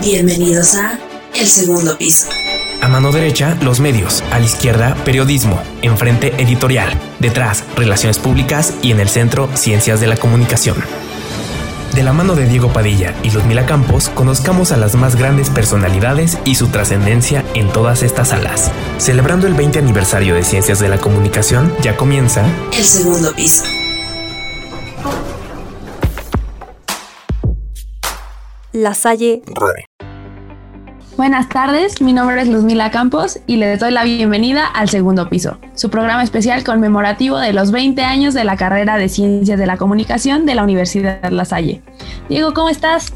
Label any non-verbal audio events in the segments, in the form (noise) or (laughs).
Bienvenidos a El Segundo Piso. A mano derecha, los medios. A la izquierda, periodismo. Enfrente, editorial. Detrás, relaciones públicas. Y en el centro, ciencias de la comunicación. De la mano de Diego Padilla y Ludmila Campos, conozcamos a las más grandes personalidades y su trascendencia en todas estas salas. Celebrando el 20 aniversario de Ciencias de la Comunicación, ya comienza El Segundo Piso. La Salle Buenas tardes, mi nombre es Luzmila Campos y les doy la bienvenida al Segundo Piso, su programa especial conmemorativo de los 20 años de la carrera de Ciencias de la Comunicación de la Universidad La Salle. Diego, ¿cómo estás?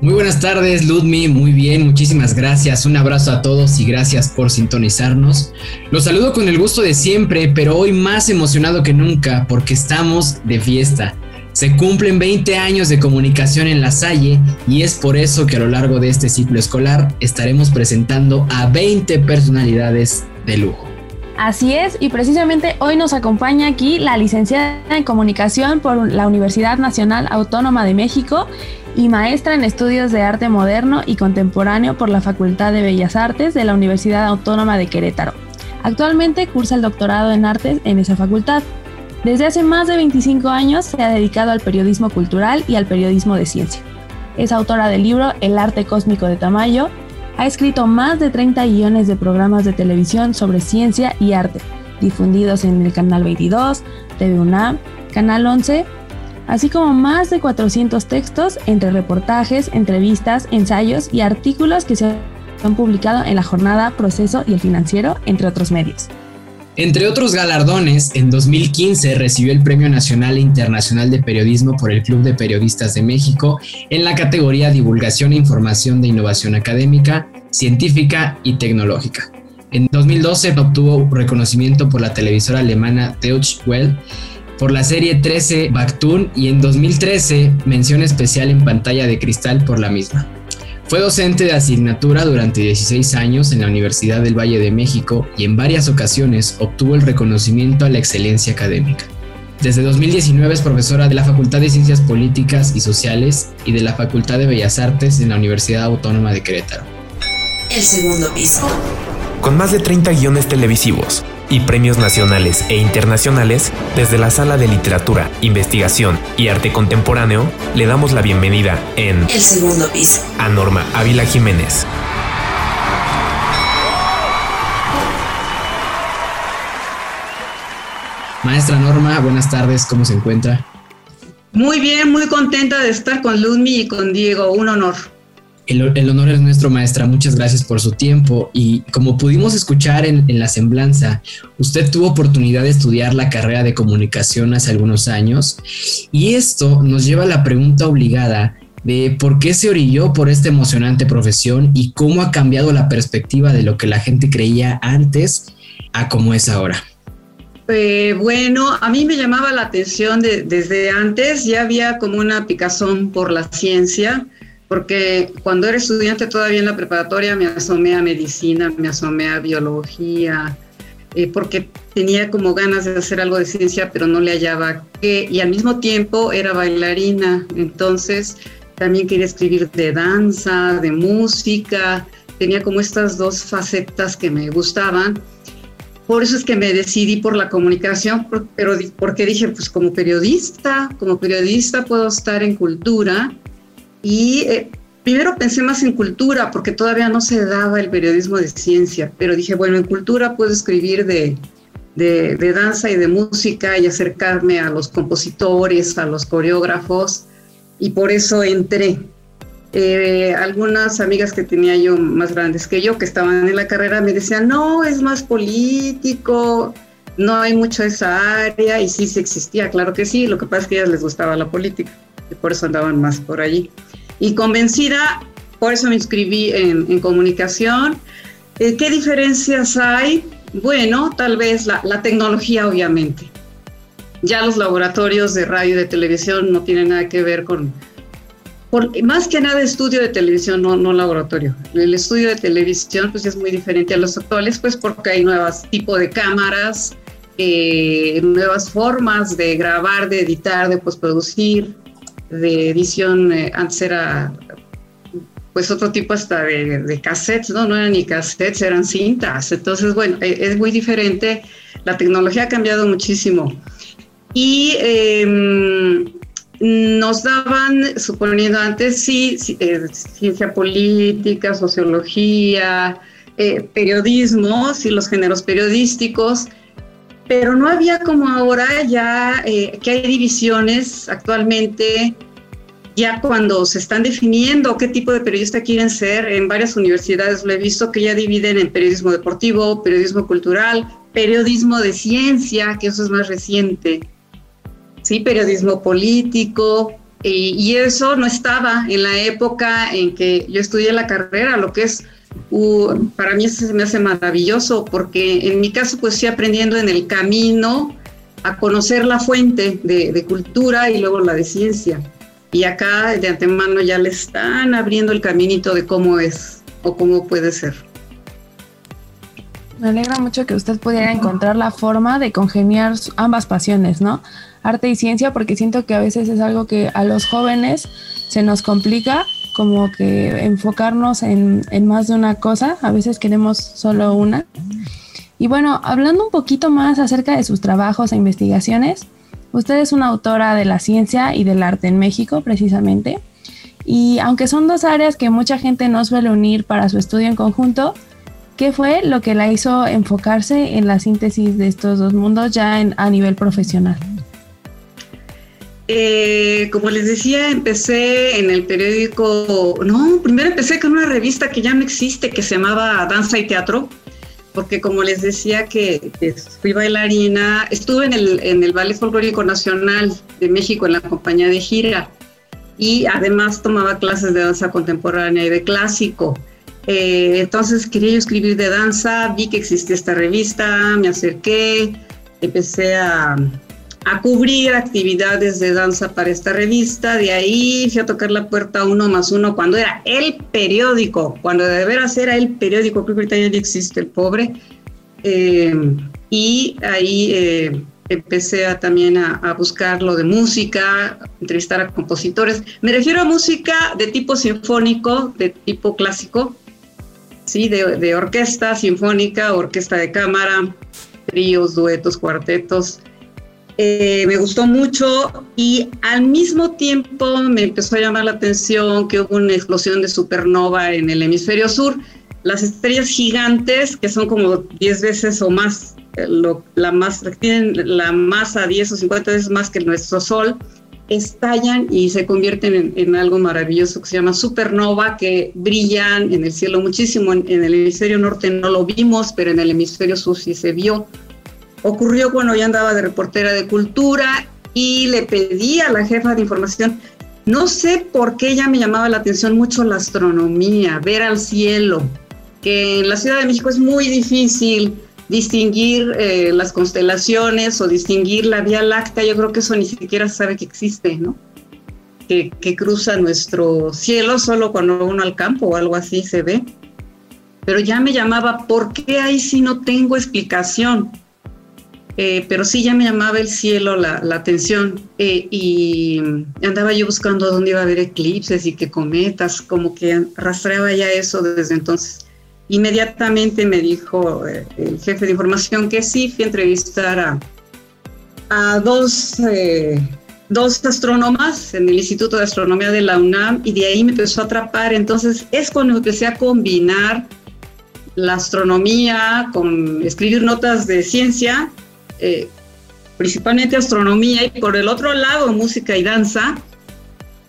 Muy buenas tardes, Ludmi. Muy bien, muchísimas gracias. Un abrazo a todos y gracias por sintonizarnos. Los saludo con el gusto de siempre, pero hoy más emocionado que nunca porque estamos de fiesta. Se cumplen 20 años de comunicación en la Salle y es por eso que a lo largo de este ciclo escolar estaremos presentando a 20 personalidades de lujo. Así es, y precisamente hoy nos acompaña aquí la licenciada en comunicación por la Universidad Nacional Autónoma de México y maestra en estudios de arte moderno y contemporáneo por la Facultad de Bellas Artes de la Universidad Autónoma de Querétaro. Actualmente cursa el doctorado en artes en esa facultad. Desde hace más de 25 años se ha dedicado al periodismo cultural y al periodismo de ciencia. Es autora del libro El arte cósmico de Tamayo. Ha escrito más de 30 guiones de programas de televisión sobre ciencia y arte, difundidos en el Canal 22, TV UNAM, Canal 11, así como más de 400 textos entre reportajes, entrevistas, ensayos y artículos que se han publicado en La Jornada, Proceso y El Financiero, entre otros medios. Entre otros galardones, en 2015 recibió el Premio Nacional e Internacional de Periodismo por el Club de Periodistas de México en la categoría Divulgación e Información de Innovación Académica, Científica y Tecnológica. En 2012 obtuvo reconocimiento por la televisora alemana Deutsche Welle por la serie 13 Bactun y en 2013 mención especial en pantalla de cristal por la misma. Fue docente de asignatura durante 16 años en la Universidad del Valle de México y en varias ocasiones obtuvo el reconocimiento a la excelencia académica. Desde 2019 es profesora de la Facultad de Ciencias Políticas y Sociales y de la Facultad de Bellas Artes en la Universidad Autónoma de Querétaro. El segundo piso. Con más de 30 guiones televisivos, y premios nacionales e internacionales, desde la Sala de Literatura, Investigación y Arte Contemporáneo, le damos la bienvenida en El segundo piso a Norma Ávila Jiménez. Maestra Norma, buenas tardes, ¿cómo se encuentra? Muy bien, muy contenta de estar con Ludmi y con Diego, un honor. El, honor es nuestro, maestra. Muchas gracias por su tiempo. Y como pudimos escuchar en, la semblanza, usted tuvo oportunidad de estudiar la carrera de comunicación hace algunos años. Y esto nos lleva a la pregunta obligada de por qué se orilló por esta emocionante profesión y cómo ha cambiado la perspectiva de lo que la gente creía antes a cómo es ahora. Eh, bueno, a mí me llamaba la atención desde antes, ya había como una picazón por la ciencia porque cuando era estudiante todavía en la preparatoria me asomé a medicina, me asomé a biología, eh, porque tenía como ganas de hacer algo de ciencia, pero no le hallaba qué, y al mismo tiempo era bailarina, entonces también quería escribir de danza, de música, tenía como estas dos facetas que me gustaban. Por eso es que me decidí por la comunicación, pero porque dije, pues como periodista, como periodista puedo estar en cultura, y eh, primero pensé más en cultura, porque todavía no se daba el periodismo de ciencia, pero dije, bueno, en cultura puedo escribir de, de, danza y de música y acercarme a los compositores, a los coreógrafos, y por eso entré. Eh, algunas amigas que tenía yo más grandes que yo, que estaban en la carrera, me decían, no, es más político, no hay mucho esa área, y sí, sí existía, claro que sí, lo que pasa es que a ellas les gustaba la política, por eso andaban más por allí y convencida, por eso me inscribí en, comunicación. Eh, ¿Qué diferencias hay? Bueno, tal vez la, tecnología, obviamente. Ya los laboratorios de radio y de televisión no tienen nada que ver con, más que nada estudio de televisión, no, no laboratorio. El estudio de televisión pues es muy diferente a los actuales, pues porque hay nuevos tipos de cámaras, eh, nuevas formas de grabar, de editar, de postproducir de edición, eh, antes era pues otro tipo hasta de, de, cassettes, ¿no? No eran ni cassettes, eran cintas. Entonces, bueno, e, es muy diferente. La tecnología ha cambiado muchísimo. Y em, nos daban, suponiendo antes, sí, eh, ciencia política, sociología, eh, periodismo, sí, los géneros periodísticos, pero no había como ahora ya eh, que hay divisiones actualmente ya cuando se están definiendo qué tipo de periodista quieren ser, en varias universidades lo he visto que ya dividen en periodismo deportivo, periodismo cultural, periodismo de ciencia, que eso es más reciente, sí, periodismo político, y, eso no estaba en la época en que yo estudié la carrera, lo que es, para mí eso se me hace maravilloso, porque en mi caso pues estoy aprendiendo en el camino a conocer la fuente de, cultura y luego la de ciencia. Y acá de antemano ya le están abriendo el caminito de cómo es o cómo puede ser. Me alegra mucho que usted pudiera encontrar la forma de congeniar ambas pasiones, ¿no? Arte y ciencia, porque siento que a veces es algo que a los jóvenes se nos complica, como que enfocarnos en, en más de una cosa, a veces queremos solo una. Y bueno, hablando un poquito más acerca de sus trabajos e investigaciones, Usted es una autora de la ciencia y del arte en México, precisamente. Y aunque son dos áreas que mucha gente no suele unir para su estudio en conjunto, ¿qué fue lo que la hizo enfocarse en la síntesis de estos dos mundos ya a nivel profesional? Eh, como les decía, empecé en el periódico, no, primero empecé con una revista que ya no existe, que se llamaba Danza y Teatro, porque como les decía que, fui bailarina, estuve en el, en el Ballet Folclórico Nacional de México en la compañía de gira y además tomaba clases de danza contemporánea y de clásico. Eh, entonces quería yo escribir de danza, vi que existía esta revista, me acerqué, empecé a, a cubrir actividades de danza para esta revista. De ahí fui a tocar la puerta uno más uno cuando era el periódico, cuando de veras era el periódico, creo que ahorita ya existe el pobre. Eh, y ahí eh, empecé a, también a, buscar lo de música, entrevistar a compositores. Me refiero a música de tipo sinfónico, de tipo clásico, ¿sí? de, de orquesta sinfónica, orquesta de cámara, tríos, duetos, cuartetos. Eh, me gustó mucho y al mismo tiempo me empezó a llamar la atención que hubo una explosión de supernova en el hemisferio sur. Las estrellas gigantes, que son como 10 veces o más, eh, la más, tienen la masa 10 o 50 veces más que nuestro Sol, estallan y se convierten en, algo maravilloso que se llama supernova, que brillan en el cielo muchísimo. En el hemisferio norte no lo vimos, pero en el hemisferio sur sí se vio ocurrió cuando ya andaba de reportera de cultura y le pedí a la jefa de información, no sé por qué ya me llamaba la atención mucho la astronomía, ver al cielo, que en la Ciudad de México es muy difícil distinguir eh, las constelaciones o distinguir la Vía Láctea, yo creo que eso ni siquiera sabe que existe, ¿no? Que, que cruza nuestro cielo solo cuando uno al campo o algo así se ve. Pero ya me llamaba, ¿por qué ahí sí no tengo explicación? Eh, pero sí ya me llamaba el cielo la, atención eh, y andaba yo buscando dónde iba a haber eclipses y qué cometas, como que rastreaba ya eso desde entonces. Inmediatamente me dijo eh, el jefe de información que sí, fui a entrevistar a, a dos, dos astrónomas en el Instituto de Astronomía de la UNAM y de ahí me empezó a atrapar. Entonces es cuando empecé a combinar la astronomía con escribir notas de ciencia eh, principalmente astronomía y por el otro lado música y danza.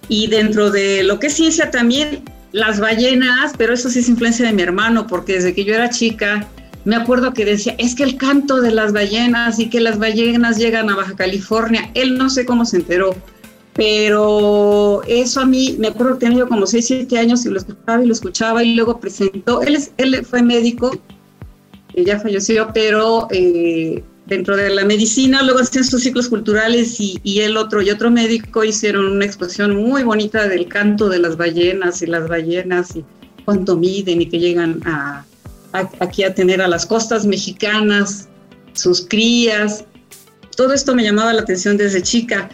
Y dentro de lo que es ciencia también las ballenas, pero eso sí es influencia de mi hermano, porque desde que yo era chica me acuerdo que decía, es que el canto de las ballenas y que las ballenas llegan a Baja California, él no sé cómo se enteró, pero eso a mí, me acuerdo que tenía como 6, 7 años y lo escuchaba y lo escuchaba y luego presentó, él, él fue médico, ya falleció, pero eh, dentro de la medicina, luego hacían sus ciclos culturales y, el otro y otro médico hicieron una exposición muy bonita del canto de las ballenas y las ballenas y cuánto miden y que llegan a, aquí a tener a las costas mexicanas, sus crías. Todo esto me llamaba la atención desde chica.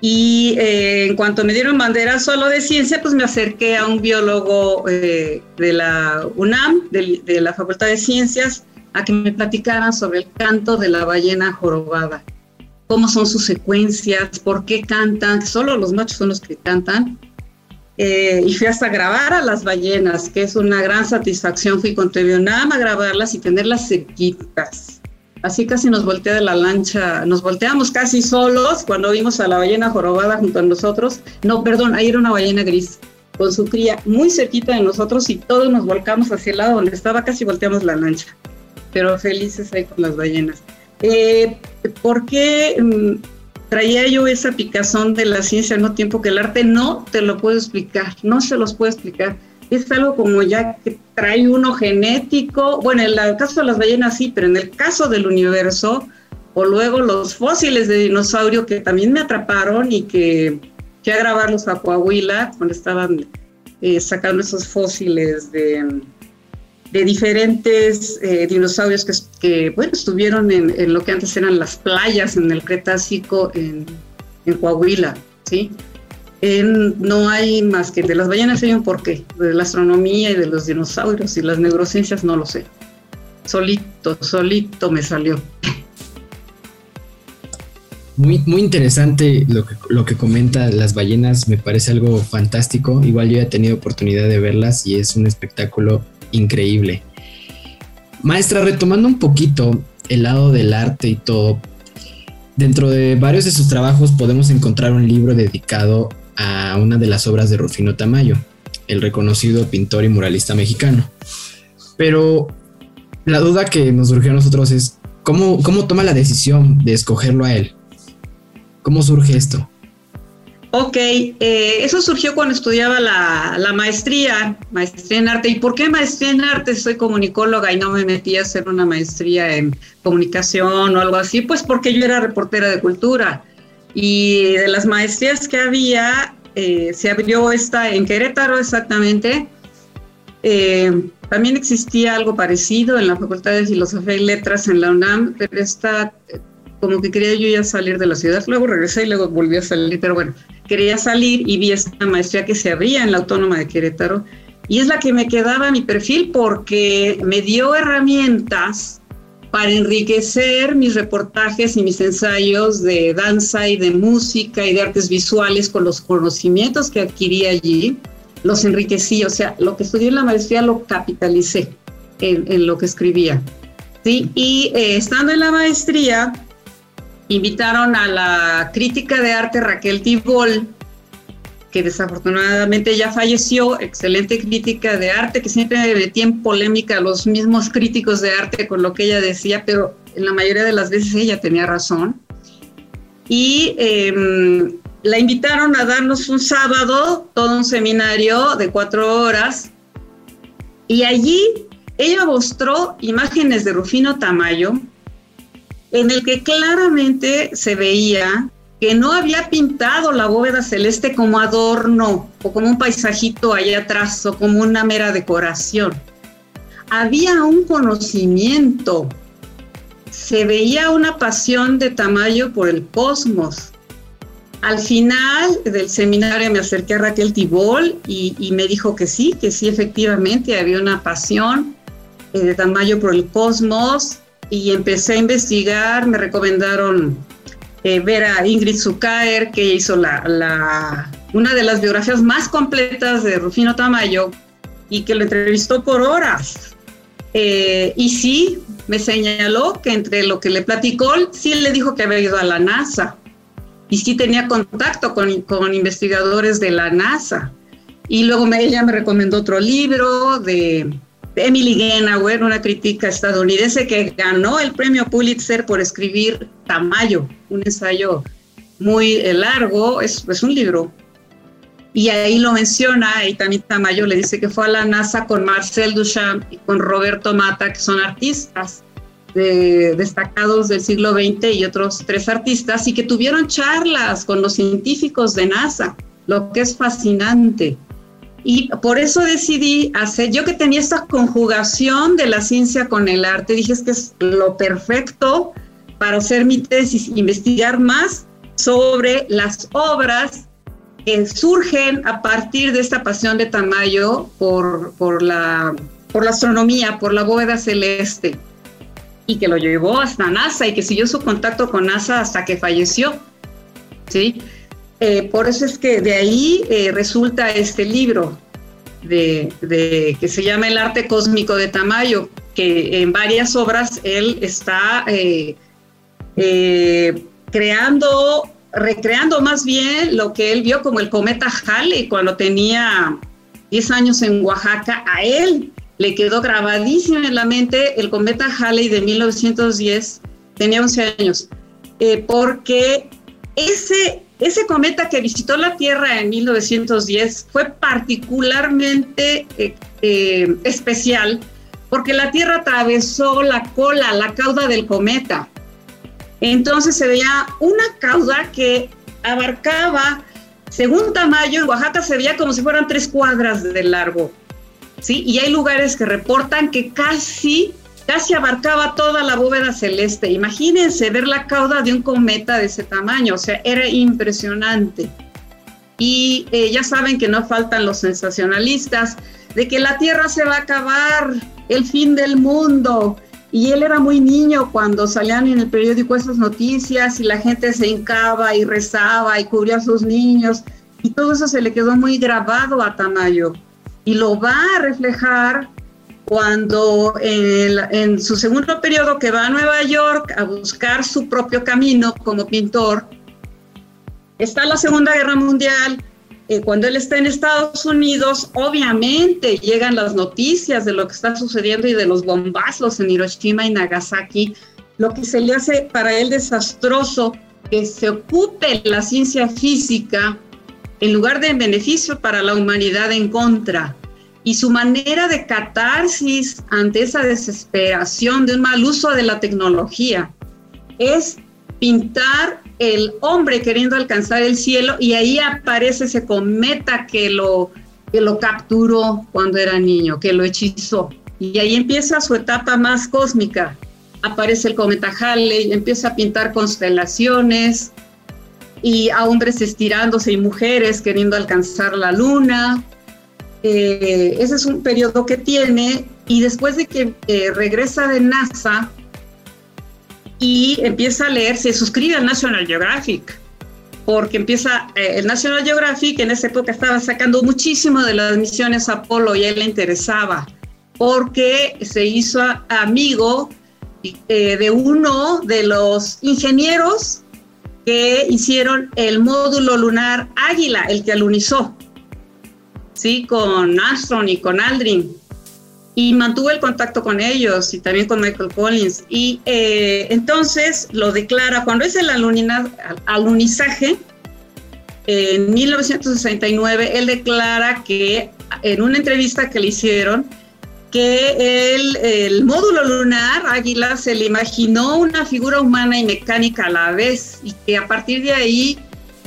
Y eh, en cuanto me dieron bandera solo de ciencia, pues me acerqué a un biólogo eh, de la UNAM, de, de, la Facultad de Ciencias, a que me platicaran sobre el canto de la ballena jorobada. Cómo son sus secuencias, por qué cantan, solo los machos son los que cantan. Eh, y fui hasta grabar a las ballenas, que es una gran satisfacción. Fui con TV UNAM a grabarlas y tenerlas cerquitas Así casi nos voltea de la lancha, nos volteamos casi solos cuando vimos a la ballena jorobada junto a nosotros. No, perdón, ahí era una ballena gris con su cría muy cerquita de nosotros y todos nos volcamos hacia el lado donde estaba, casi volteamos la lancha. Pero felices ahí con las ballenas. Eh, ¿Por qué mm, traía yo esa picazón de la ciencia al mismo tiempo que el arte? No te lo puedo explicar, no se los puedo explicar es algo como ya que trae uno genético. Bueno, en el caso de las ballenas sí, pero en el caso del universo, o luego los fósiles de dinosaurio que también me atraparon y que fui a grabarlos a Coahuila cuando estaban eh, sacando esos fósiles de, de diferentes eh, dinosaurios que, bueno, estuvieron en, en, lo que antes eran las playas en el Cretácico en, en Coahuila, ¿sí? no hay más que de las ballenas hay un porqué, de la astronomía y de los dinosaurios y las neurociencias no lo sé. Solito, solito me salió. Muy, muy interesante lo que, lo que comenta las ballenas, me parece algo fantástico. Igual yo he tenido oportunidad de verlas y es un espectáculo increíble. Maestra, retomando un poquito el lado del arte y todo, dentro de varios de sus trabajos podemos encontrar un libro dedicado a una de las obras de Rufino Tamayo, el reconocido pintor y muralista mexicano. Pero la duda que nos surgió a nosotros es, ¿cómo, cómo toma la decisión de escogerlo a él? ¿Cómo surge esto? Ok, eh, eso surgió cuando estudiaba la, maestría, maestría en arte. ¿Y por qué maestría en arte? Soy comunicóloga y no me metí a hacer una maestría en comunicación o algo así, pues porque yo era reportera de cultura. Y de las maestrías que había, eh, se abrió esta en Querétaro exactamente. Eh, también existía algo parecido en la Facultad de Filosofía y Letras en la UNAM, pero esta, como que quería yo ya salir de la ciudad. Luego regresé y luego volví a salir, pero bueno, quería salir y vi esta maestría que se abría en la Autónoma de Querétaro. Y es la que me quedaba mi perfil porque me dio herramientas para enriquecer mis reportajes y mis ensayos de danza y de música y de artes visuales con los conocimientos que adquirí allí, los enriquecí, o sea, lo que estudié en la maestría lo capitalicé en, lo que escribía. ¿sí? Y eh, estando en la maestría, invitaron a la crítica de arte Raquel Tibol, que desafortunadamente ya falleció, excelente crítica de arte, que siempre me metía en polémica a los mismos críticos de arte con lo que ella decía, pero en la mayoría de las veces ella tenía razón. Y em, la invitaron a darnos un sábado, todo un seminario de cuatro horas, y allí ella mostró imágenes de Rufino Tamayo, en el que claramente se veía que no había pintado la bóveda celeste como adorno o como un paisajito allá atrás o como una mera decoración. Había un conocimiento, se veía una pasión de Tamayo por el cosmos. Al final del seminario me acerqué a Raquel Tibol y, me dijo que sí, que sí, efectivamente había una pasión eh, de Tamayo por el cosmos y empecé a investigar, me recomendaron eh, ver a Ingrid Zucaer, que hizo la, una de las biografías más completas de Rufino Tamayo y que lo entrevistó por horas. Eh, y sí, me señaló que entre lo que le platicó, sí le dijo que había ido a la NASA y sí tenía contacto con, con investigadores de la NASA. Y luego me, ella me recomendó otro libro de Emily Genauer, una crítica estadounidense que ganó el premio Pulitzer por escribir Tamayo, un ensayo muy eh, largo, es, un libro. Y ahí lo menciona, y también Tamayo le dice que fue a la NASA con Marcel Duchamp y con Roberto Mata, que son artistas destacados del siglo XX y otros tres artistas, y que tuvieron charlas con los científicos de NASA, lo que es fascinante. Y por eso decidí hacer, yo que tenía esta conjugación de la ciencia con el arte, dije es que es lo perfecto para hacer mi tesis, investigar más sobre las obras que surgen a partir de esta pasión de Tamayo por, por, la, por la astronomía, por la bóveda celeste, y que lo llevó hasta NASA y que siguió su contacto con NASA hasta que falleció. ¿sí? Eh, por eso es que de ahí eh, resulta este libro de, que se llama El arte cósmico de Tamayo, que en varias obras él está eh, creando, recreando más bien lo que él vio como el cometa Halley cuando tenía 10 años en Oaxaca. A él le quedó grabadísimo en la mente el cometa Halley de 1910, tenía 11 años, porque ese, ese cometa que visitó la Tierra en 1910 fue particularmente eh, eh, especial porque la Tierra atravesó la cola, la cauda del cometa. Entonces se veía una cauda que abarcaba, según Tamayo, en Oaxaca se veía como si fueran tres cuadras de largo. ¿sí? Y hay lugares que reportan que casi casi abarcaba toda la bóveda celeste. Imagínense ver la cauda de un cometa de ese tamaño, o sea, era impresionante. Y eh, ya saben que no faltan los sensacionalistas de que la Tierra se va a acabar, el fin del mundo. Y él era muy niño cuando salían en el periódico esas noticias y la gente se hincaba y rezaba y cubría a sus niños. Y todo eso se le quedó muy grabado a Tamayo. Y lo va a reflejar cuando en, su segundo periodo que va a Nueva York a buscar su propio camino como pintor, está la Segunda Guerra Mundial, eh, cuando él está en Estados Unidos, obviamente llegan las noticias de lo que está sucediendo y de los bombazos en Hiroshima y Nagasaki, lo que se le hace para él desastroso que se ocupe la ciencia física en lugar de en beneficio para la humanidad en contra y su manera de catarsis ante esa desesperación de un mal uso de la tecnología es pintar el hombre queriendo alcanzar el cielo y ahí aparece ese cometa que lo, que lo capturó cuando era niño, que lo hechizó. Y ahí empieza su etapa más cósmica. Aparece el cometa Halley, empieza a pintar constelaciones y a hombres estirándose y mujeres queriendo alcanzar la luna eh, ese es un periodo que tiene y después de que eh, regresa de NASA y empieza a leer, se suscribe al National Geographic, porque empieza, eh, el National Geographic en esa época estaba sacando muchísimo de las misiones Apolo y a él le interesaba, porque se hizo amigo de uno de los ingenieros que hicieron el módulo lunar Águila, el que alunizó. ¿Sí? Con Armstrong y con Aldrin. Y mantuvo el contacto con ellos y también con Michael Collins. Y eh, entonces lo declara, cuando es el alunizaje, en 1969, él declara que en una entrevista que le hicieron, que el, módulo lunar Águila se le imaginó una figura humana y mecánica a la vez y que a partir de ahí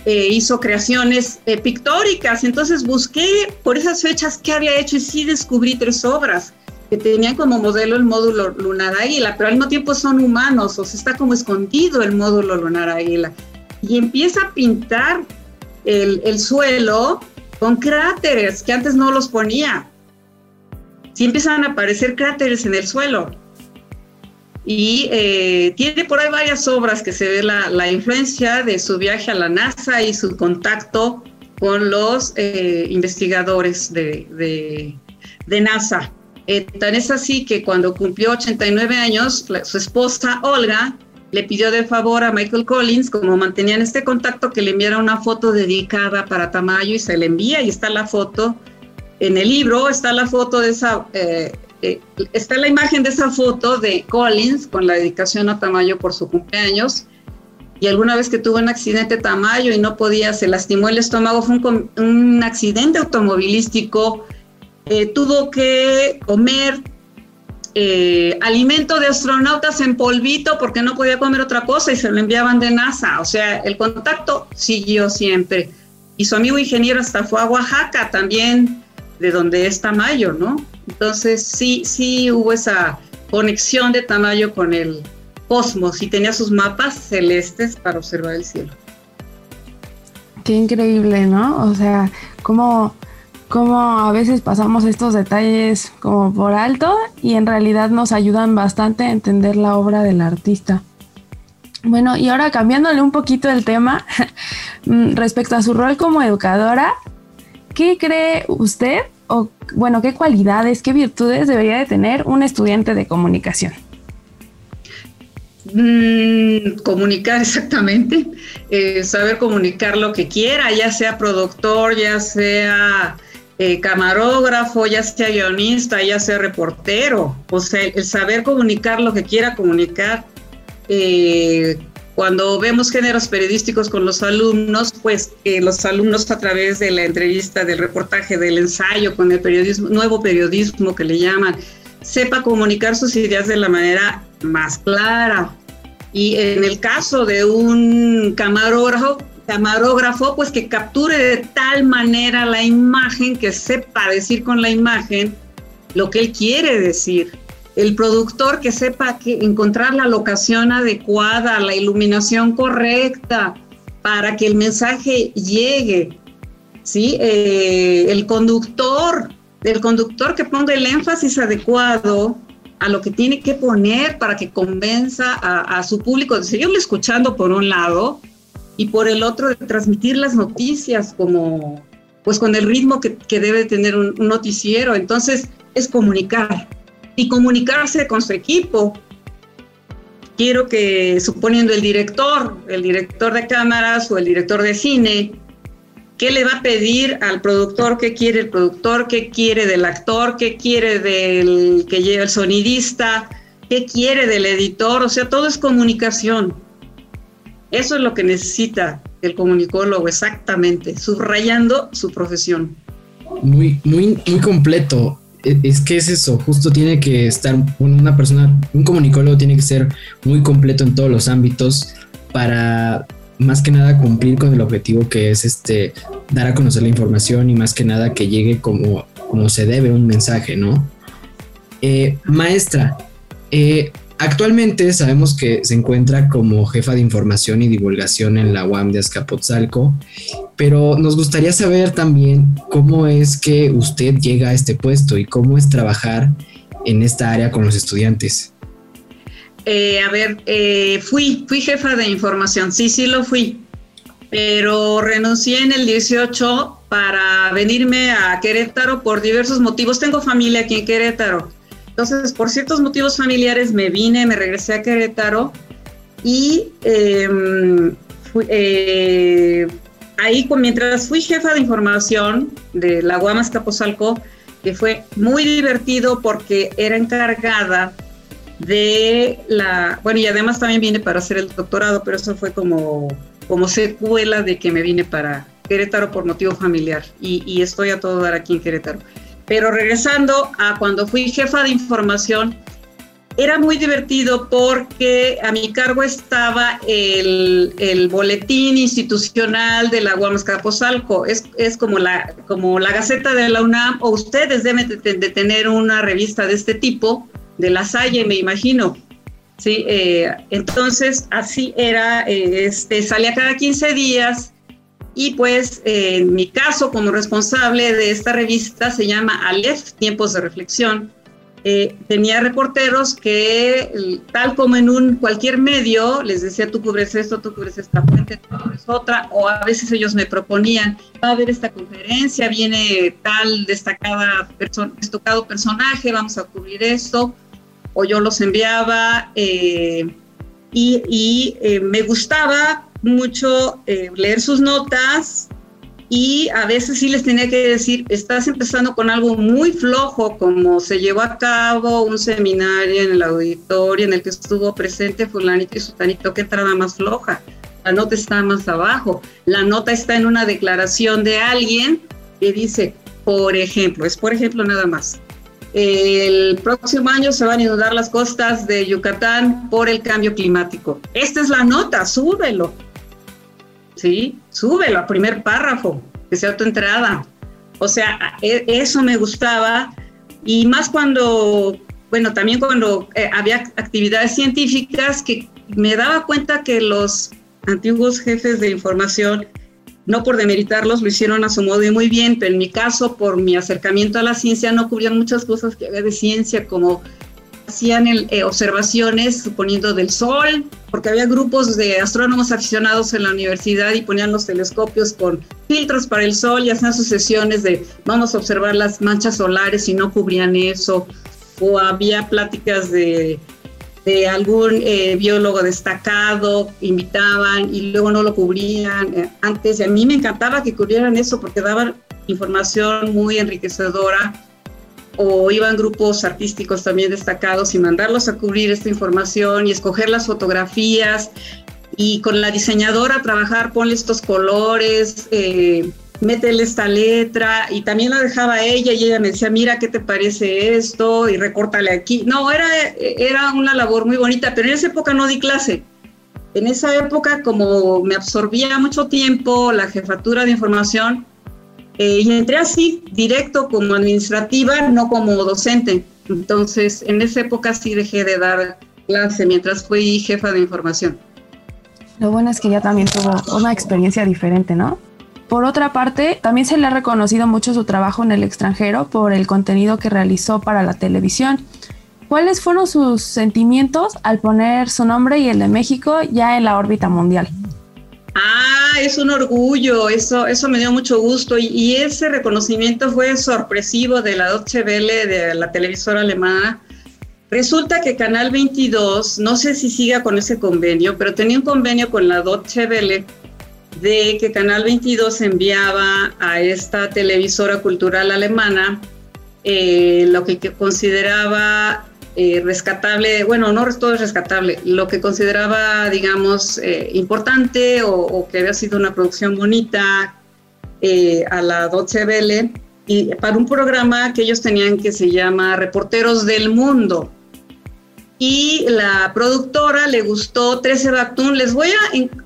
eh, hizo creaciones eh, pictóricas, entonces busqué por esas fechas qué había hecho y sí descubrí tres obras que tenían como modelo el módulo lunar águila, pero al mismo tiempo son humanos, o sea, está como escondido el módulo lunar águila. Y empieza a pintar el, el suelo con cráteres que antes no los ponía. Sí empiezan a aparecer cráteres en el suelo y eh, tiene por ahí varias obras que se ve la, influencia de su viaje a la NASA y su contacto con los eh, investigadores de, NASA. Eh, tan es así que cuando cumplió 89 años, su esposa Olga le pidió de favor a Michael Collins, como mantenían este contacto, que le enviara una foto dedicada para Tamayo y se le envía y está la foto. En el libro está la foto de esa eh, está la imagen de esa foto de Collins con la dedicación a Tamayo por su cumpleaños. Y alguna vez que tuvo un accidente Tamayo y no podía, se lastimó el estómago, fue un, accidente automovilístico, eh, tuvo que comer eh, alimento de astronautas en polvito porque no podía comer otra cosa y se lo enviaban de NASA. O sea, el contacto siguió siempre. Y su amigo ingeniero hasta fue a Oaxaca también, de donde es Tamayo, ¿no? Entonces sí, sí hubo esa conexión de Tamayo con el cosmos y tenía sus mapas celestes para observar el cielo. Qué increíble, ¿no? O sea, cómo, cómo a veces pasamos estos detalles como por alto y en realidad nos ayudan bastante a entender la obra del artista. Bueno, y ahora cambiándole un poquito el tema, (laughs) mm, respecto a su rol como educadora, ¿qué cree usted o, bueno, qué cualidades, qué virtudes debería de tener un estudiante de comunicación? Mm, comunicar (laughs) exactamente, eh, saber comunicar lo que quiera, ya sea productor, ya sea eh, camarógrafo, ya sea guionista, ya sea reportero, o sea, el saber comunicar lo que quiera comunicar. Eh, cuando vemos géneros periodísticos con los alumnos, pues los alumnos a través de la entrevista, del reportaje, del ensayo, con el periodismo, nuevo periodismo que le llaman, sepa comunicar sus ideas de la manera más clara. Y en el caso de un camarógrafo, camarógrafo, pues que capture de tal manera la imagen, que sepa decir con la imagen lo que él quiere decir. El productor que sepa que encontrar la locación adecuada, la iluminación correcta para que el mensaje llegue. ¿sí? Eh, el conductor, el conductor que ponga el énfasis adecuado a lo que tiene que poner para que convenza a, su público de seguirle escuchando por un lado y por el otro de transmitir las noticias como pues con el ritmo que, debe tener un, noticiero. Entonces es comunicar y comunicarse con su equipo. Quiero que, suponiendo el director, el director de cámaras o el director de cine, ¿Qué le va a pedir al productor? ¿Qué quiere el productor? ¿Qué quiere del actor? ¿Qué quiere del que lleva el sonidista? ¿Qué quiere del editor? O sea, todo es comunicación. Eso es lo que necesita el comunicólogo exactamente, subrayando su profesión. Muy, muy, muy completo. E, es que es eso, justo tiene que estar una persona, un comunicólogo tiene que ser muy completo en todos los ámbitos para más que nada cumplir con el objetivo que es este dar a conocer la información y más que nada que llegue como, como se debe un mensaje, ¿no? Eh, maestra, eh, actualmente sabemos que se encuentra como jefa de información y divulgación en la UAM de Azcapotzalco, pero nos gustaría saber también cómo es que usted llega a este puesto y cómo es trabajar en esta área con los estudiantes. Eh, a ver, eh, fui, fui jefa de información, sí, sí lo fui, pero renuncié en el 18 para venirme a Querétaro por diversos motivos. Tengo familia aquí en Querétaro. Entonces, por ciertos motivos familiares me vine, me regresé a Querétaro y em, eh, ahí mientras fui jefa de información de la Guamas Capozalco, que fue muy divertido porque era encargada de la, bueno, y además también vine para hacer el doctorado, pero eso fue como, como secuela de que me vine para Querétaro por motivo familiar y, y estoy a todo dar aquí en Querétaro. Pero regresando a cuando fui jefa de información, era muy divertido porque a mi cargo estaba el, boletín institucional de la Guamas Capozalco. Es, es, como, la, como la Gaceta de la UNAM, o ustedes deben de tener una revista de este tipo, de la Salle, me imagino. Sí, eh, entonces así era, eh, este, salía cada 15 días y pues en mi caso como responsable de esta revista se llama Aleph, Tiempos de Reflexión. Eh, tenía reporteros que, tal como en un cualquier medio, les decía, tú cubres esto, tú cubres esta fuente, tú cubres otra, o a veces ellos me proponían, va a haber esta conferencia, viene tal destacada destacado personaje, vamos a cubrir esto o yo los enviaba eh, y, eh, me gustaba mucho eh, leer sus notas y a veces sí les tenía que decir, estás empezando con algo muy flojo, como se llevó a cabo un seminario en el auditorio en el que estuvo presente fulanito y sutanito, que entrada más floja, la nota está más abajo, la nota está en una declaración de alguien que dice, por ejemplo, es por ejemplo nada más, el próximo año se van a inundar las costas de Yucatán por el cambio climático. Esta es la nota, súbelo. ¿Sí? Súbelo a primer párrafo, que sea tu entrada. O sea, e, eso me gustaba. Y más cuando, bueno, también cuando eh, había actividades científicas que me daba cuenta que los antiguos jefes de información no por demeritarlos, lo hicieron a su modo y muy bien, pero en mi caso, por mi acercamiento a la ciencia, no cubrían muchas cosas que había de ciencia, como hacían eh, observaciones suponiendo del Sol, porque había grupos de astrónomos aficionados en la universidad y ponían los telescopios con filtros para el Sol y hacían sus sesiones de vamos a observar las manchas solares y no cubrían eso, o había pláticas de de algún eh, biólogo destacado, invitaban y luego no lo cubrían eh, antes. Y a mí me encantaba que cubrieran eso porque daban información muy enriquecedora o iban grupos artísticos también destacados y mandarlos a cubrir esta información y escoger las fotografías y con la diseñadora trabajar, ponle estos colores. Eh, métele esta letra y también la dejaba ella y ella me decía, mira, ¿qué te parece esto? Y recórtale aquí. No, era, era una labor muy bonita, pero en esa época no di clase. En esa época, como me absorbía mucho tiempo la jefatura de información, eh, y entré así, directo como administrativa, no como docente. Entonces, en esa época sí dejé de dar clase mientras fui jefa de información. Lo bueno es que ya también tuvo una experiencia diferente, ¿no? Por otra parte, también se le ha reconocido mucho su trabajo en el extranjero por el contenido que realizó para la televisión. ¿Cuáles fueron sus sentimientos al poner su nombre y el de México ya en la órbita mundial? Ah, es un orgullo, eso, eso me dio mucho gusto y, ese reconocimiento fue sorpresivo de la Deutsche Welle, de la televisora alemana. Resulta que Canal 22, no sé si siga con ese convenio, pero tenía un convenio con la Deutsche Welle de que Canal 22 enviaba a esta televisora cultural alemana eh, lo que, consideraba eh, rescatable, bueno, no todo es rescatable, lo que consideraba, digamos, eh, importante o, que había sido una producción bonita a la Deutsche Welle, y para un programa que ellos tenían que se llama Reporteros del Mundo y la productora le gustó 13 Bactún. Les voy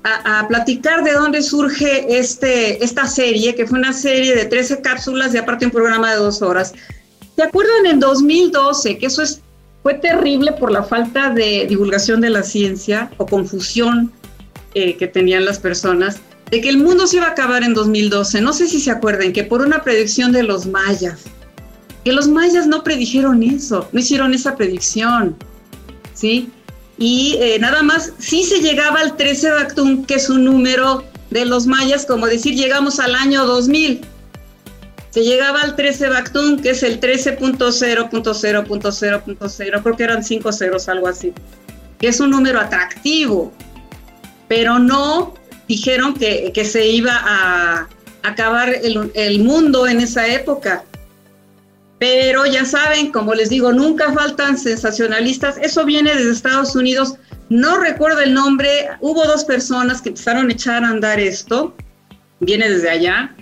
a, platicar de dónde surge este, esta serie, que fue una serie de 13 cápsulas y aparte un programa de dos horas. ¿Se acuerdan en 2012 que eso es, fue terrible por la falta de divulgación de la ciencia o confusión eh, que tenían las personas? De que el mundo se iba a acabar en 2012. No sé si se acuerdan que por una predicción de los mayas, que los mayas no predijeron eso, no hicieron esa predicción ¿sí? Y eh, nada más, sí se llegaba al 13 Bactún, que es un número de los mayas, como decir, llegamos al año 2000. Se llegaba al 13 Bactún, que es el 13.0.0.0.0, creo que eran cinco ceros, algo así, es un número atractivo, pero no dijeron que, que se iba a acabar el, el mundo en esa época. Pero ya saben, como les digo, nunca faltan sensacionalistas. Eso viene desde Estados Unidos. No recuerdo el nombre. Hubo dos personas que empezaron a echar a andar esto. Viene desde allá.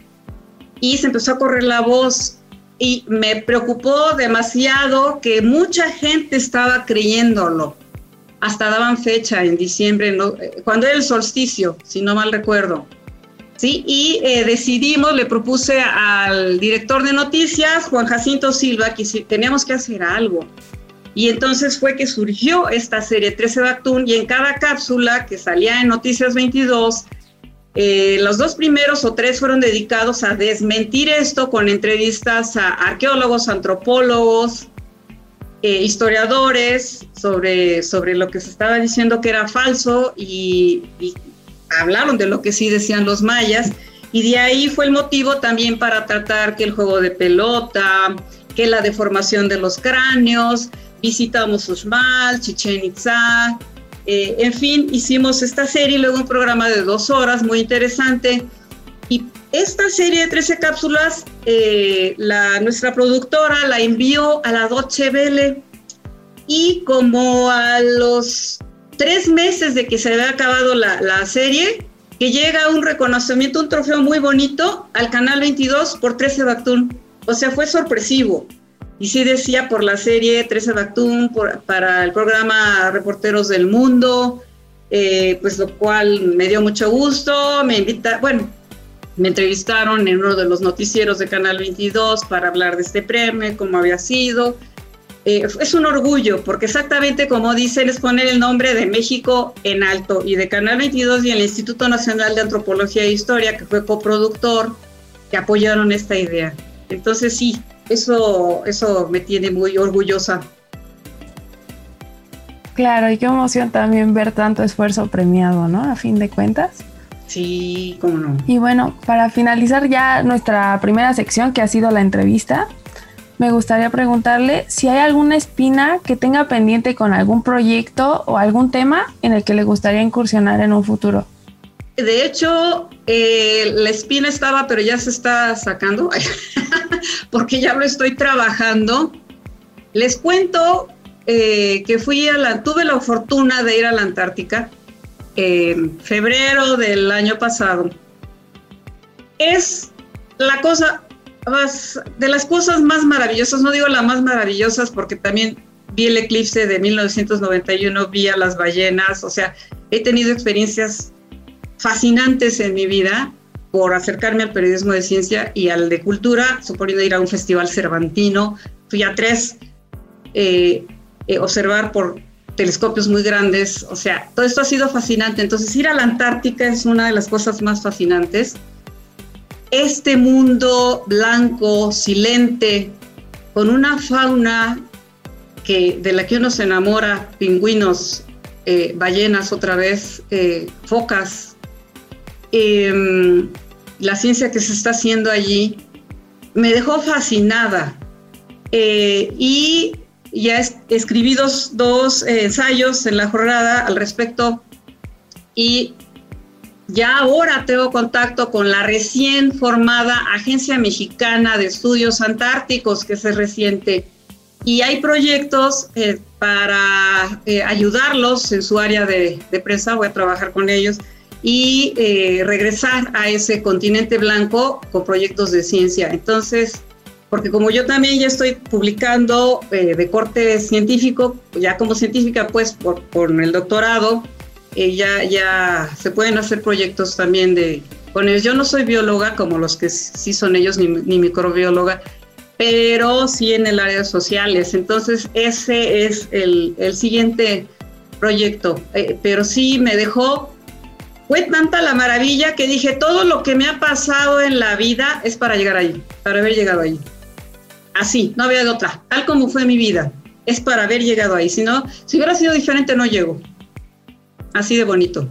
Y se empezó a correr la voz. Y me preocupó demasiado que mucha gente estaba creyéndolo. Hasta daban fecha en diciembre, cuando era el solsticio, si no mal recuerdo. ¿sí? Y eh, decidimos, le propuse al director de noticias, Juan Jacinto Silva, que si teníamos que hacer algo. Y entonces fue que surgió esta serie 13 Bactún y en cada cápsula que salía en Noticias 22, eh, los dos primeros o tres fueron dedicados a desmentir esto con entrevistas a arqueólogos, antropólogos, eh, historiadores sobre, sobre lo que se estaba diciendo que era falso y, y hablaron de lo que sí decían los mayas. Y de ahí fue el motivo también para tratar que el juego de pelota, que la deformación de los cráneos, visitamos Uxmal, Chichen Itza, eh, en fin, hicimos esta serie luego un programa de dos horas muy interesante. Y esta serie de 13 cápsulas, eh, la, nuestra productora la envió a la Deutsche y como a los tres meses de que se había acabado la, serie, que llega un reconocimiento, un trofeo muy bonito al Canal 22 por 13 Bactún. O sea, fue sorpresivo. Y sí decía por la serie 13 Bactún, para el programa Reporteros del Mundo, eh, pues lo cual me dio mucho gusto. Me invita, bueno, me entrevistaron en uno de los noticieros de Canal 22 para hablar de este premio, cómo había sido. eh, es un orgullo, porque exactamente como dicen, es poner el nombre de México en alto y de Canal 22 y el Instituto Nacional de Antropología e Historia, que fue coproductor, que apoyaron esta idea. Entonces sí, eso, eso me tiene muy orgullosa. Claro, y qué emoción también ver tanto esfuerzo premiado, ¿no? A fin de cuentas. Sí, cómo no. Y bueno, para finalizar ya nuestra primera sección, que ha sido la entrevista, me gustaría preguntarle si hay alguna espina que tenga pendiente con algún proyecto o algún tema en el que le gustaría incursionar en un futuro. De hecho, eh, la espina estaba, pero ya se está sacando, (laughs) porque ya lo estoy trabajando. Les cuento eh, que fui a la, tuve la fortuna de ir a la Antártica en febrero del año pasado. Es la cosa de las cosas más maravillosas, no digo las más maravillosas porque también vi el eclipse de 1991, vi a las ballenas, o sea, he tenido experiencias fascinantes en mi vida por acercarme al periodismo de ciencia y al de cultura, suponiendo ir a un festival cervantino, fui a tres, eh, eh, observar por telescopios muy grandes, o sea, todo esto ha sido fascinante, entonces ir a la Antártica es una de las cosas más fascinantes. Este mundo blanco, silente, con una fauna que, de la que uno se enamora, pingüinos, eh, ballenas otra vez, focas, em, la ciencia que se está haciendo allí, me dejó fascinada. Eh, y ya escribí dos, dos ensayos en la jornada al respecto y ya ahora tengo contacto con la recién formada Agencia Mexicana de Estudios Antárticos, que es reciente, y hay proyectos eh, para eh, ayudarlos en su área de, prensa, voy a trabajar con ellos, y eh, regresar a ese continente blanco con proyectos de ciencia. Entonces, porque como yo también ya estoy publicando de corte científico, ya como científica, pues por, por el doctorado, eh, ya, ya se pueden hacer proyectos también de con ellos. Yo no soy bióloga como los que sí son ellos, ni, microbióloga, pero sí en el área de sociales. Entonces, ese es el, el siguiente proyecto. Eh, pero sí me dejó, fue tanta la maravilla que dije, todo lo que me ha pasado en la vida es para llegar ahí, para haber llegado ahí. Así, no había de otra, tal como fue mi vida, es para haber llegado ahí. Si no, si hubiera sido diferente, no llego. Así de bonito.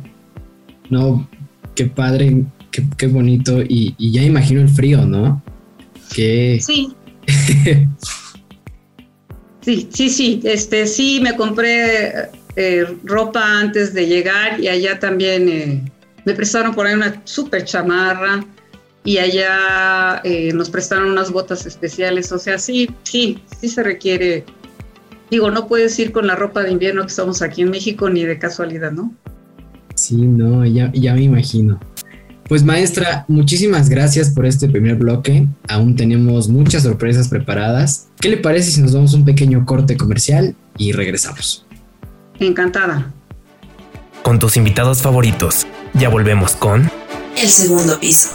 No, qué padre, qué, bonito. Y, ya imagino el frío, ¿no? Que... Sí. (laughs) sí, sí, sí. Este, sí, me compré eh, ropa antes de llegar y allá también eh, me prestaron por ahí una súper chamarra y allá eh, nos prestaron unas botas especiales. O sea, sí, sí, sí se requiere Digo, no puedes ir con la ropa de invierno que estamos aquí en México ni de casualidad, ¿no? Sí, no, ya, ya me imagino. Pues maestra, muchísimas gracias por este primer bloque. Aún tenemos muchas sorpresas preparadas. ¿Qué le parece si nos damos un pequeño corte comercial y regresamos? Encantada. Con tus invitados favoritos. Ya volvemos con... El segundo piso.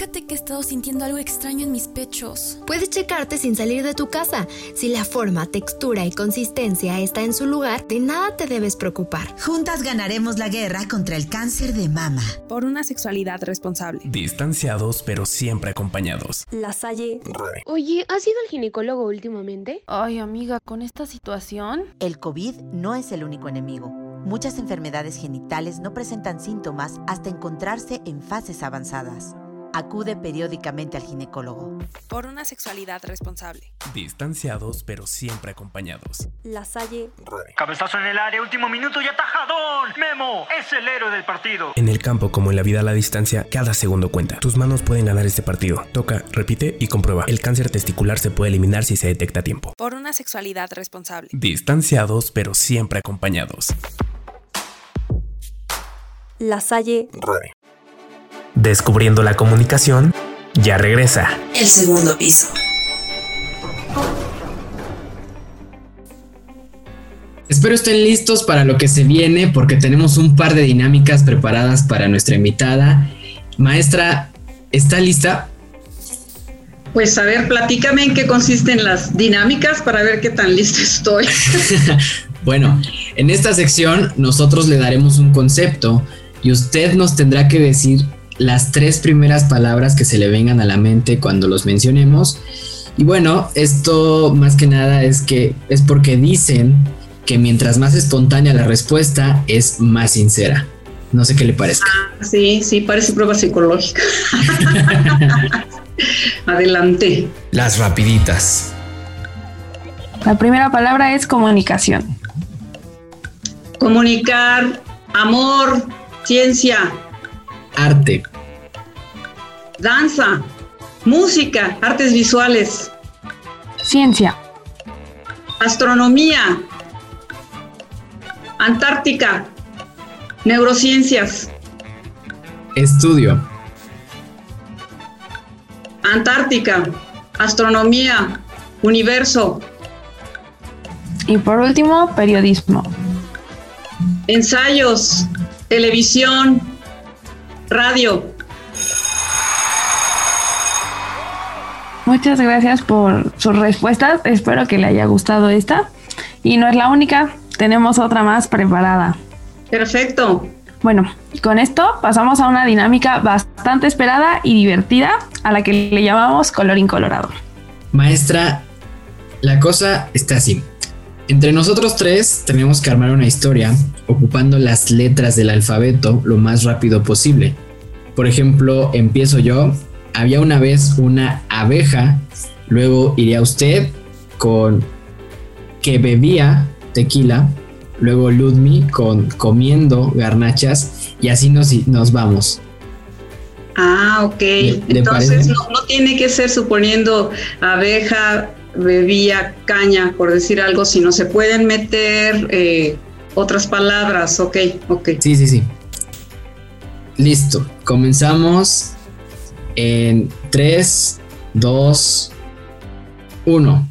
Fíjate que he estado sintiendo algo extraño en mis pechos. Puedes checarte sin salir de tu casa. Si la forma, textura y consistencia está en su lugar, de nada te debes preocupar. Juntas ganaremos la guerra contra el cáncer de mama. Por una sexualidad responsable. Distanciados pero siempre acompañados. La Salle. Oye, ¿has ido al ginecólogo últimamente? Ay, amiga, con esta situación. El COVID no es el único enemigo. Muchas enfermedades genitales no presentan síntomas hasta encontrarse en fases avanzadas. Acude periódicamente al ginecólogo. Por una sexualidad responsable. Distanciados pero siempre acompañados. La Salle. Cabezazo en el área, último minuto y atajadón. Memo es el héroe del partido. En el campo como en la vida a la distancia, cada segundo cuenta. Tus manos pueden ganar este partido. Toca, repite y comprueba. El cáncer testicular se puede eliminar si se detecta a tiempo. Por una sexualidad responsable. Distanciados pero siempre acompañados. La Salle. Descubriendo la comunicación, ya regresa. El segundo piso. Espero estén listos para lo que se viene porque tenemos un par de dinámicas preparadas para nuestra invitada. Maestra, ¿está lista? Pues a ver, platícame en qué consisten las dinámicas para ver qué tan lista estoy. (laughs) bueno, en esta sección nosotros le daremos un concepto y usted nos tendrá que decir las tres primeras palabras que se le vengan a la mente cuando los mencionemos. Y bueno, esto más que nada es que es porque dicen que mientras más espontánea la respuesta es más sincera. No sé qué le parezca. Ah, sí, sí, parece prueba psicológica. (laughs) Adelante. Las rapiditas. La primera palabra es comunicación. Comunicar, amor, ciencia. Arte. Danza, música, artes visuales. Ciencia. Astronomía. Antártica. Neurociencias. Estudio. Antártica, astronomía, universo. Y por último, periodismo. Ensayos, televisión, radio. Muchas gracias por sus respuestas. Espero que le haya gustado esta. Y no es la única, tenemos otra más preparada. Perfecto. Bueno, con esto pasamos a una dinámica bastante esperada y divertida a la que le llamamos colorín colorado. Maestra, la cosa está así. Entre nosotros tres tenemos que armar una historia ocupando las letras del alfabeto lo más rápido posible. Por ejemplo, empiezo yo. Había una vez una abeja, luego iría usted con que bebía tequila, luego Ludmi con comiendo garnachas y así nos, nos vamos. Ah, ok. Entonces no, tiene que ser suponiendo abeja, bebía caña, por decir algo, sino se pueden meter eh, otras palabras. Ok, ok. Sí, sí, sí. Listo. Comenzamos en 3, 2, 1.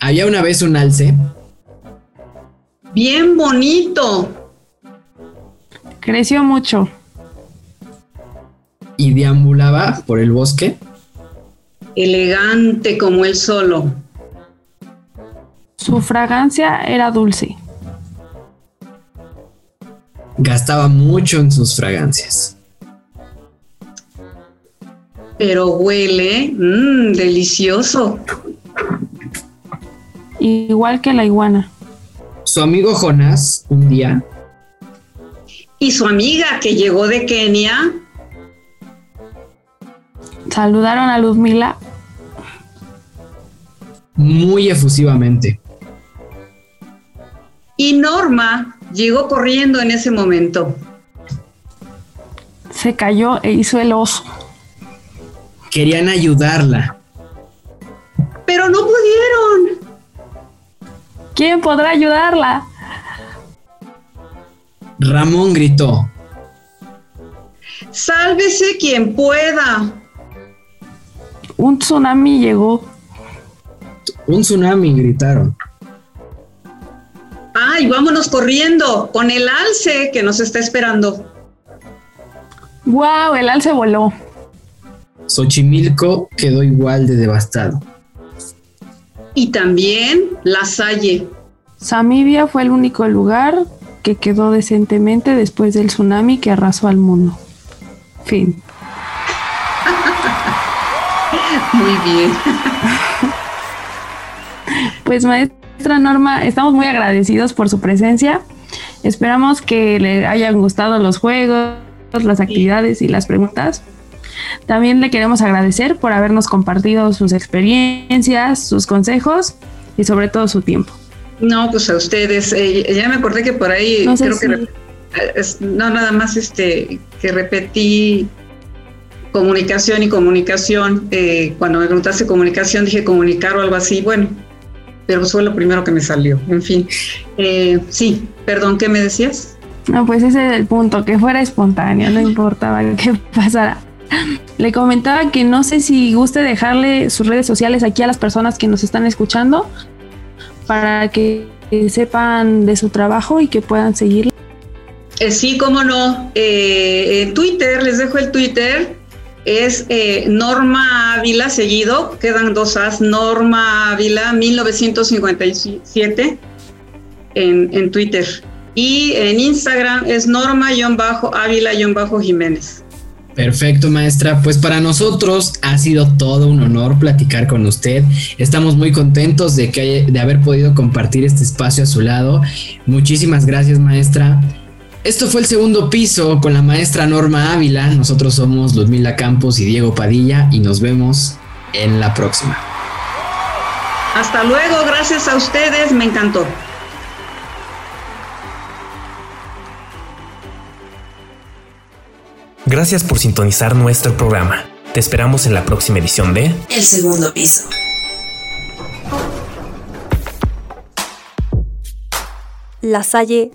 Había una vez un alce Bien bonito. Creció mucho. Y deambulaba por el bosque. Elegante como él solo. Su fragancia era dulce. Gastaba mucho en sus fragancias. Pero huele mmm, delicioso. Igual que la iguana su amigo Jonás un día. Y su amiga que llegó de Kenia. Saludaron a Luzmila. Muy efusivamente. Y Norma llegó corriendo en ese momento. Se cayó e hizo el oso. Querían ayudarla. Pero no pudieron. ¿Quién podrá ayudarla? Ramón gritó. Sálvese quien pueda. Un tsunami llegó. Un tsunami, gritaron. Ay, vámonos corriendo con el alce que nos está esperando. ¡Wow! El alce voló. Xochimilco quedó igual de devastado y también La Salle. Samibia fue el único lugar que quedó decentemente después del tsunami que arrasó al mundo. Fin. Muy bien. Pues maestra Norma, estamos muy agradecidos por su presencia. Esperamos que le hayan gustado los juegos, las actividades y las preguntas. También le queremos agradecer por habernos compartido sus experiencias, sus consejos y sobre todo su tiempo. No, pues a ustedes. Eh, ya me acordé que por ahí creo que no nada más este que repetí comunicación y comunicación. Eh, cuando me preguntaste comunicación dije comunicar o algo así. Bueno, pero fue lo primero que me salió. En fin, eh, sí. Perdón, ¿qué me decías? No, pues ese es el punto, que fuera espontáneo, no importaba (laughs) qué pasara. (clears throat) Le comentaba que no sé si guste dejarle sus redes sociales aquí a las personas que nos están escuchando para que sepan de su trabajo y que puedan seguirlo. Eh, sí, cómo no. Eh, Twitter, les dejo el Twitter. es eh, Norma Ávila seguido, quedan dos As, Norma Ávila 1957 en, en Twitter. Y en Instagram es Norma-Ávila-Jiménez. Perfecto, maestra. Pues para nosotros ha sido todo un honor platicar con usted. Estamos muy contentos de, que de haber podido compartir este espacio a su lado. Muchísimas gracias, maestra. Esto fue el segundo piso con la maestra Norma Ávila. Nosotros somos Ludmila Campos y Diego Padilla y nos vemos en la próxima. Hasta luego, gracias a ustedes, me encantó. Gracias por sintonizar nuestro programa. Te esperamos en la próxima edición de El segundo piso. La Salle.